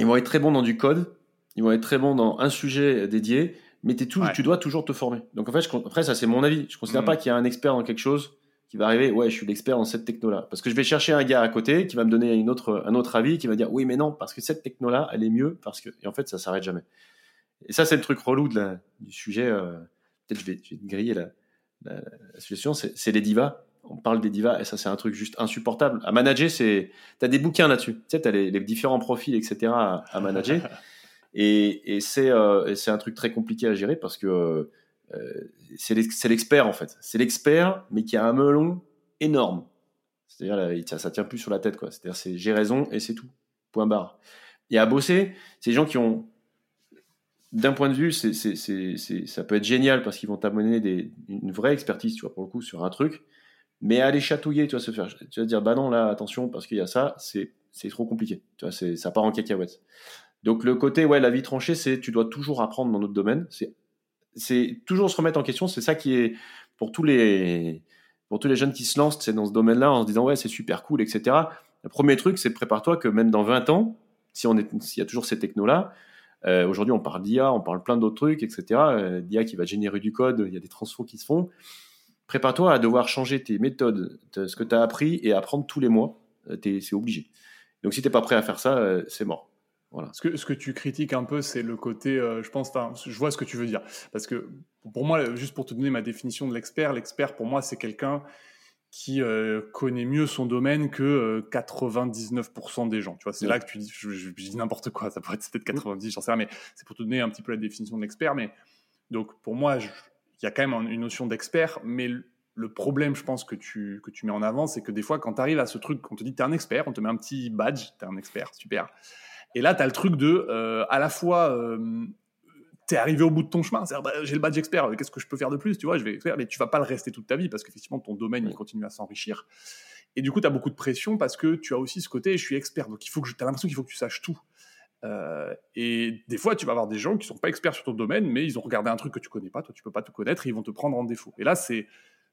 vont être très bons dans du code. Ils vont être très bons dans un sujet dédié mais tu dois toujours te former. Donc en fait, après, ça c'est mon avis. Je ne considère mm. pas qu'il y a un expert dans quelque chose qui va arriver, ouais, je suis l'expert dans cette techno-là. Parce que je vais chercher un gars à côté qui va me donner une autre, un autre avis, qui va dire, oui, mais non, parce que cette techno-là, elle est mieux, parce que, et en fait, ça s'arrête jamais. Et ça, c'est le truc relou de la, du sujet. Euh, peut-être je vais, je vais griller la, la, situation, c'est les divas. On parle des divas, et ça, c'est un truc juste insupportable. À manager, c'est, t'as des bouquins là-dessus. Tu sais, t'as les, les différents profils, etc. à, à manager. Et, euh, et c'est un truc très compliqué à gérer parce que euh, c'est l'expert en fait. C'est l'expert, mais qui a un melon énorme. C'est-à-dire, ça tient plus sur la tête. C'est-à-dire, c'est j'ai raison et c'est tout. Point barre. Et à bosser, des gens qui ont, d'un point de vue, ça peut être génial parce qu'ils vont t'amener une vraie expertise, pour le coup, sur un truc. Mais aller chatouiller, tu vas se faire, tu vas dire, bah non, là, attention, parce qu'il y a ça, c'est, trop compliqué. Ça part en cacahuète. Donc le côté, ouais, la vie tranchée, c'est tu dois toujours apprendre dans notre domaine. C'est, c'est toujours se remettre en question. C'est ça qui est pour tous les pour tous les jeunes qui se lancent, c'est dans ce domaine-là en se disant ouais, c'est super cool, etc. Le premier truc, c'est prépare-toi que même dans 20 ans, si on est, s'il y a toujours ces technos-là, euh, aujourd'hui on parle d'IA, on parle plein d'autres trucs, etc. Euh, D'IA qui va générer du code, il y a des transfos qui se font. Prépare-toi à devoir changer tes méthodes, ce que tu as appris et apprendre tous les mois. Euh, c'est obligé. Donc si t'es pas prêt à faire ça, euh, c'est mort. Ce, que, ce que tu critiques un peu, c'est le côté, euh, je pense, je vois ce que tu veux dire. Parce que pour moi, juste pour te donner ma définition de l'expert, l'expert pour moi, c'est quelqu'un qui euh, connaît mieux son domaine que 99% euh, des gens. Tu vois, c'est là que tu dis, je, dis n'importe quoi, ça pourrait être peut-être 90, j'en sais rien, mais c'est pour te donner un petit peu la définition de l'expert. Mais donc, pour moi, il y a quand même une notion d'expert, mais le problème, je pense, que tu, que tu mets en avant, c'est que des fois, quand tu arrives à ce truc, on te dit, tu es un expert, on te met un petit badge, tu es un expert, super. Et là, tu as le truc de, euh, à la fois, euh, tu es arrivé au bout de ton chemin, c'est-à-dire, bah, j'ai le badge expert, qu'est-ce que je peux faire de plus Tu vois, je vais faire, mais tu vas pas le rester toute ta vie parce qu'effectivement, ton domaine, il continue à s'enrichir. Et du coup, tu as beaucoup de pression parce que tu as aussi ce côté, je suis expert, donc il faut que tu as l'impression qu'il faut que tu saches tout. Euh, et des fois, tu vas avoir des gens qui sont pas experts sur ton domaine, mais ils ont regardé un truc que tu connais pas, toi tu peux pas te connaître, et ils vont te prendre en défaut. Et là, c'est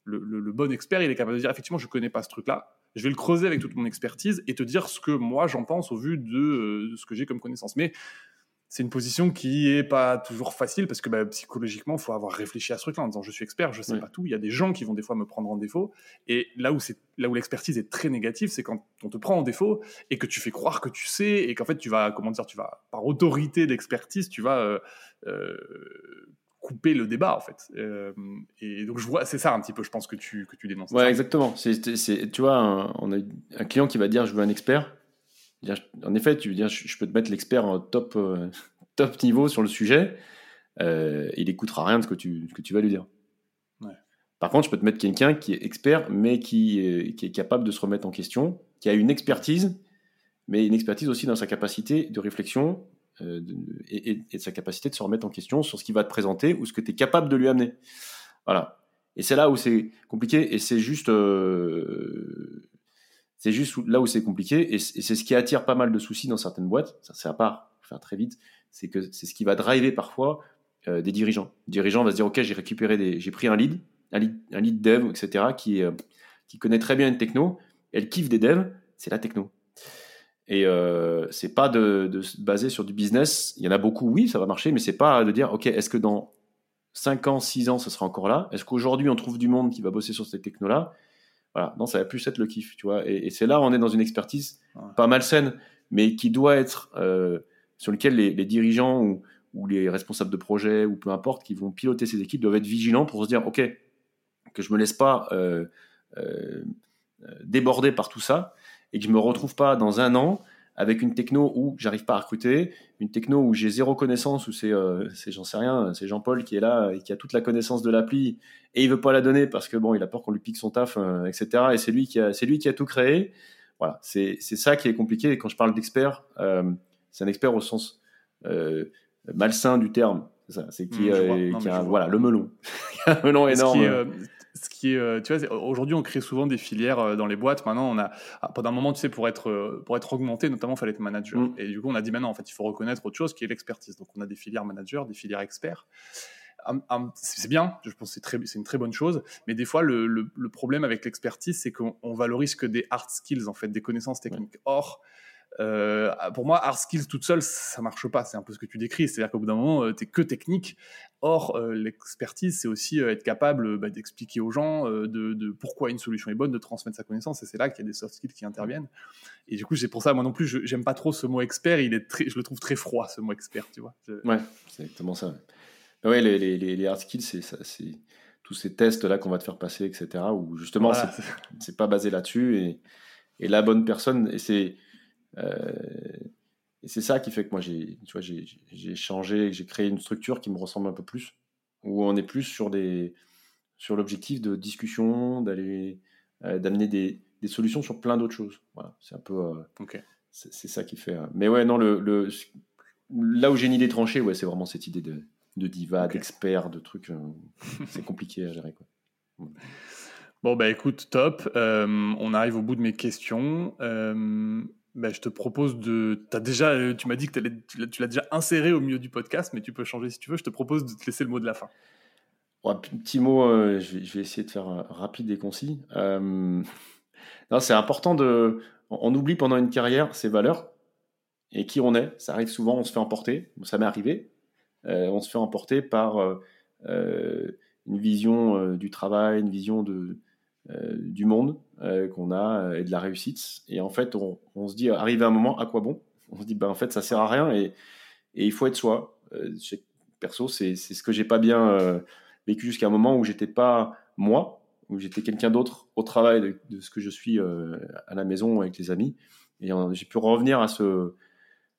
le, le, bon expert, il est capable de dire effectivement, je connais pas ce truc-là, je vais le creuser avec toute mon expertise et te dire ce que moi j'en pense au vu de, euh, ce que j'ai comme connaissance. Mais c'est une position qui est pas toujours facile parce que bah, psychologiquement, il faut avoir réfléchi à ce truc-là en disant je suis expert, je sais pas tout. Il y a des gens qui vont des fois me prendre en défaut. Et là où c'est là où l'expertise est très négative, c'est quand on te prend en défaut et que tu fais croire que tu sais et qu'en fait tu vas comment dire, tu vas par autorité d'expertise, tu vas euh, euh, couper le débat en fait. Euh, et donc je vois, c'est ça un petit peu, je pense que tu que tu dénonces. Ouais, exactement. C'est, tu vois, on a un client qui va dire je veux un expert. En effet, tu veux dire je, peux te mettre l'expert en top euh, top niveau sur le sujet. Euh, il écoutera rien de ce que tu que tu vas lui dire. Par contre, je peux te mettre quelqu'un qui est expert, mais qui qui est capable de se remettre en question, qui a une expertise, mais une expertise aussi dans sa capacité de réflexion, euh, et, de sa capacité de se remettre en question sur ce qu'il va te présenter ou ce que tu es capable de lui amener. Voilà. Et c'est là où c'est compliqué et c'est juste, euh, c'est juste là où c'est compliqué et c'est ce qui attire pas mal de soucis dans certaines boîtes. Ça, c'est à part, faire très vite. C'est que c'est ce qui va driver parfois euh, des dirigeants. Le dirigeant va se dire, ok, j'ai récupéré j'ai pris un lead, un lead, dev, etc., qui, qui connaît très bien une techno, elle kiffe des devs, c'est la techno. Et euh, c'est pas de, de, se baser sur du business. Il y en a beaucoup, oui, ça va marcher, mais c'est pas de dire, ok, est-ce que dans 5 ans, 6 ans, ce sera encore là? Est-ce qu'aujourd'hui, on trouve du monde qui va bosser sur cette techno-là Voilà, non, ça va plus être le kiff, tu vois. Et, c'est là, on est dans une expertise pas malsaine, mais qui doit être euh, sur lequel les, les dirigeants ou, ou, les responsables de projet ou peu importe qui vont piloter ces équipes doivent être vigilants pour se dire, ok, que je me laisse pas euh, euh déborder par tout ça et que je me retrouve pas dans un an avec une techno où j'arrive pas à recruter, une techno où j'ai zéro connaissance, où c'est, euh, j'en sais rien, c'est Jean-Paul qui est là et qui a toute la connaissance de l'appli et il veut pas la donner parce que bon, il a peur qu'on lui pique son taf, euh, etc. Et c'est lui qui a, c'est lui qui a tout créé. Voilà, c'est, c'est ça qui est compliqué. Et quand je parle d'expert, euh, c'est un expert au sens malsain du terme. C'est, c'est qui, mmh, qui a, voilà, le melon, un melon énorme qui est, euh, tu vois, aujourd'hui, on crée souvent des filières euh, dans les boîtes. Maintenant, on a, ah, pendant un moment, tu sais, pour être, euh, pour être augmenté, notamment, il fallait être manager. Mm. Et du coup, on a dit maintenant, en fait, il faut reconnaître autre chose qui est l'expertise. Donc, on a des filières manager, des filières experts. C'est bien, je pense que c'est une très bonne chose, mais des fois, le, le, problème avec l'expertise, c'est qu'on valorise que des hard skills, en fait, des connaissances techniques. Or, euh, pour moi, hard skills toute seule, ça marche pas. C'est un peu ce que tu décris. C'est-à-dire qu'au bout d'un moment, euh, tu que technique. Or, euh, l'expertise, c'est aussi être capable bah, d'expliquer aux gens de, pourquoi une solution est bonne, de transmettre sa connaissance. Et c'est là qu'il y a des soft skills qui interviennent. Et du coup, c'est pour ça, moi non plus, j'aime pas trop ce mot expert. Il est très, je le trouve très froid, ce mot expert, tu vois. Ouais, c'est exactement ça. Ouais, les, les, les, hard skills, c'est ça, c'est tous ces tests là qu'on va te faire passer, etc. Où justement, c'est pas basé là-dessus et, et la bonne personne. Et c'est et c'est ça qui fait que moi, j'ai, tu vois, j'ai, j'ai changé, j'ai créé une structure qui me ressemble un peu plus, où on est plus sur, des, sur l'objectif de discussion, d'aller, euh, d'amener des, des, solutions sur plein d'autres choses. Voilà, c'est un peu. Euh, ok. C'est, ça qui fait. mais ouais, non, le, le, là où j'ai une idée tranchée, ouais, c'est vraiment cette idée de, de diva, d'expert, de trucs. c'est compliqué à gérer. Quoi. Bon, bah écoute, top. on arrive au bout de mes questions. Ben, je te propose de. As déjà, euh, tu m'as dit que tu l'as déjà inséré au milieu du podcast, mais tu peux changer si tu veux. Je te propose de te laisser le mot de la fin. un petit mot, euh, je, vais, essayer de faire euh, rapide et concis. c'est important de. On, oublie pendant une carrière ses valeurs et qui on est. Ça arrive souvent, on se fait emporter. Ça m'est arrivé. on se fait emporter par une vision du travail, une vision de, euh, du monde euh, qu'on a euh, et de la réussite. Et en fait, on, se dit, arrivé à un moment, à quoi bon? On se dit, ben, en fait, ça sert à rien et, il faut être soi. perso, c'est ce que j'ai pas bien vécu jusqu'à un moment où j'étais pas moi, où j'étais quelqu'un d'autre au travail de, ce que je suis à la maison avec les amis. Et j'ai pu revenir à ce,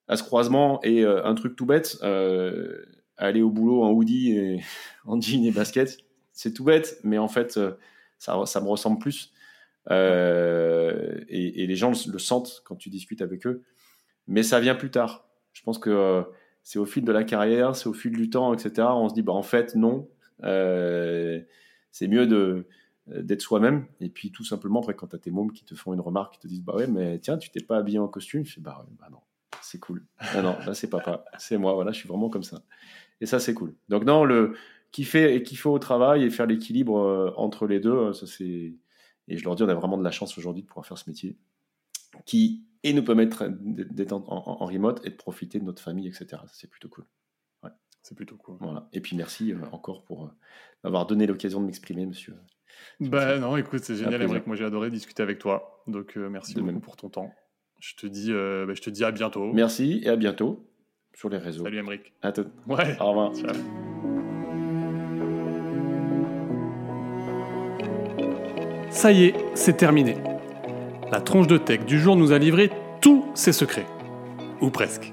à ce croisement et un truc tout bête, aller au boulot en hoodie et en jean et basket. C'est tout bête, mais en fait, ça, me ressemble plus. Euh, et, les gens le, sentent quand tu discutes avec eux. Mais ça vient plus tard. Je pense que euh, c'est au fil de la carrière, c'est au fil du temps, etc. On se dit, bah, en fait, non. Euh, c'est mieux de d'être soi-même. Et puis, tout simplement, après, quand tu as tes mômes qui te font une remarque, qui te disent, bah ouais, mais tiens, tu t'es pas habillé en costume. Je fais, bah, bah non, c'est cool. Ah non, là, c'est papa, c'est moi, voilà, je suis vraiment comme ça. Et ça, c'est cool. Donc, non, le, kiffer et kiffer au travail et faire l'équilibre euh, entre les deux, euh, ça c'est et je leur dis on a vraiment de la chance aujourd'hui de pouvoir faire ce métier qui et nous permettre d'être en, remote et de profiter de notre famille, etc. C'est plutôt cool. Ouais. C'est plutôt cool. Voilà. Et puis merci euh, encore pour m'avoir donné l'occasion de m'exprimer, monsieur. Bah non, écoute, c'est génial, Moi, j'ai adoré discuter avec toi. Donc merci beaucoup pour ton temps. Je te dis, bah, je te dis à bientôt. Merci et à bientôt sur les réseaux. Salut, Emric. À tout. Ouais. Au revoir. Ciao. Ça y est, c'est terminé. La tronche de tech du jour nous a livré tous ses secrets. Ou presque.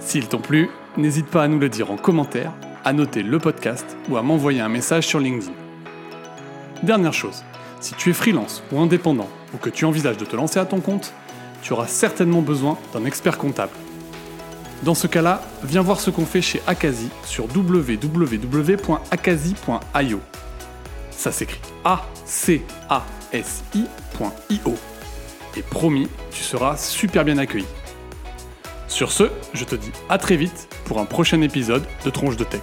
S'ils t'ont plu, n'hésite pas à nous le dire en commentaire, à noter le podcast ou à m'envoyer un message sur LinkedIn. Dernière chose, si tu es freelance ou indépendant ou que tu envisages de te lancer à ton compte, tu auras certainement besoin d'un expert comptable. Dans ce cas-là, viens voir ce qu'on fait chez Akazi sur www.akazi.io. Ça s'écrit A-C-A-S-I.io. Et promis, tu seras super bien accueilli. Sur ce, je te dis à très vite pour un prochain épisode de Tronche de Tech.